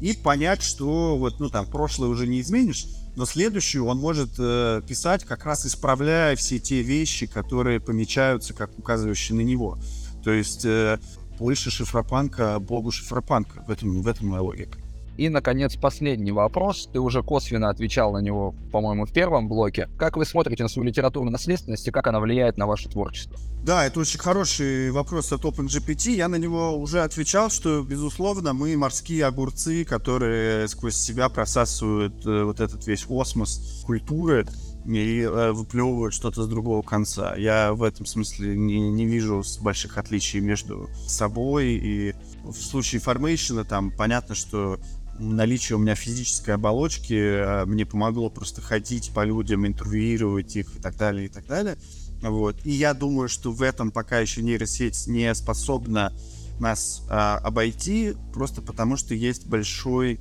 и понять, что вот, ну там, прошлое уже не изменишь, но следующую он может э, писать, как раз исправляя все те вещи, которые помечаются как указывающие на него. То есть э, больше шифропанка, богу шифропанка. В этом, в этом моя логика. И, наконец, последний вопрос. Ты уже косвенно отвечал на него, по-моему, в первом блоке. Как вы смотрите на свою литературную наследственность и как она влияет на ваше творчество? Да, это очень хороший вопрос от OpenGPT. Я на него уже отвечал, что, безусловно, мы морские огурцы, которые сквозь себя просасывают э, вот этот весь осмос культуры и э, выплевывают что-то с другого конца. Я в этом смысле не, не вижу больших отличий между собой и в случае формейшена там понятно, что наличие у меня физической оболочки э, мне помогло просто ходить по людям, интервьюировать их и так далее, и так далее. Вот. И я думаю, что в этом пока еще нейросеть не способна нас а, обойти, просто потому что есть большой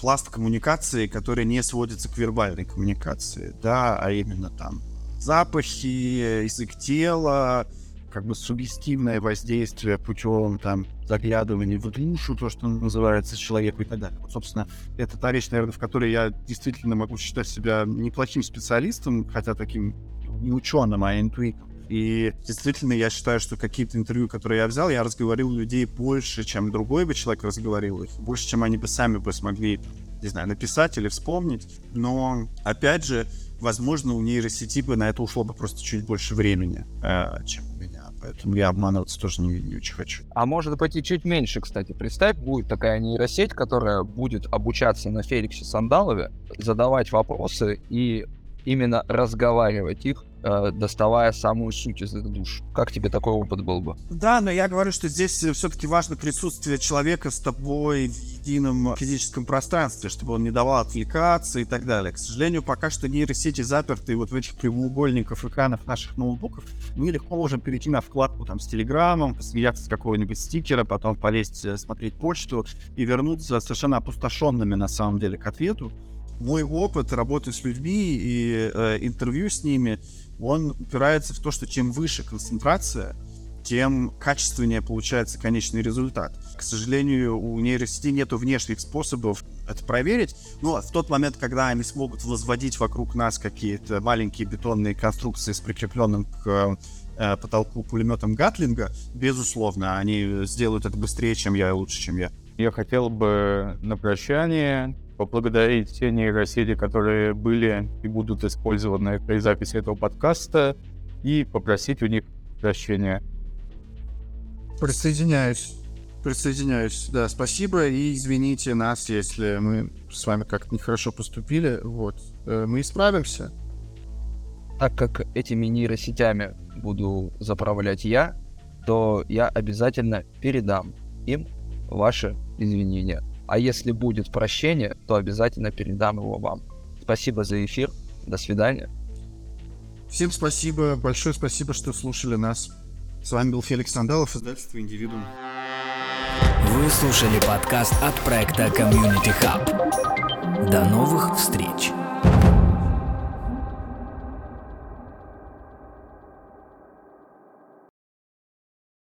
пласт коммуникации, который не сводится к вербальной коммуникации, да, а именно там запахи, язык тела, как бы сугестивное воздействие путем там заглядывания в душу, то, что называется человеку и так далее. Вот, собственно, это та вещь, наверное, в которой я действительно могу считать себя неплохим специалистом, хотя таким не ученым, а интуитом. И действительно, я считаю, что какие-то интервью, которые я взял, я разговорил людей больше, чем другой бы человек разговорил их, больше, чем они бы сами бы смогли, не знаю, написать или вспомнить. Но, опять же, возможно, у нейросети бы на это ушло бы просто чуть больше времени, э, чем поэтому я обманываться тоже не, не очень хочу. А может быть и чуть меньше, кстати. Представь, будет такая нейросеть, которая будет обучаться на Феликсе Сандалове, задавать вопросы и именно разговаривать их доставая самую суть из их душ. Как тебе такой опыт был бы? Да, но я говорю, что здесь э, все-таки важно присутствие человека с тобой в едином физическом пространстве, чтобы он не давал отвлекаться и так далее. К сожалению, пока что нейросети заперты вот в этих прямоугольниках экранов наших ноутбуков. Мы легко можем перейти на вкладку там с Телеграмом, посмеяться с какого-нибудь стикера, потом полезть э, смотреть почту и вернуться совершенно опустошенными на самом деле к ответу мой опыт работы с людьми и э, интервью с ними, он упирается в то, что чем выше концентрация, тем качественнее получается конечный результат. К сожалению, у нейросети нет внешних способов это проверить, но в тот момент, когда они смогут возводить вокруг нас какие-то маленькие бетонные конструкции с прикрепленным к э, потолку пулеметом Гатлинга, безусловно, они сделают это быстрее, чем я и лучше, чем я. Я хотел бы на прощание поблагодарить те нейросети, которые были и будут использованы при записи этого подкаста, и попросить у них прощения. Присоединяюсь. Присоединяюсь, да, спасибо и извините нас, если мы с вами как-то нехорошо поступили, вот. Э, мы исправимся. Так как этими нейросетями буду заправлять я, то я обязательно передам им ваши извинения. А если будет прощение, то обязательно передам его вам. Спасибо за эфир. До свидания. Всем спасибо, большое спасибо, что слушали нас. С вами был Феликс Сандалов, издательство «Индивидуум». Вы слушали подкаст от проекта Community Hub. До новых встреч!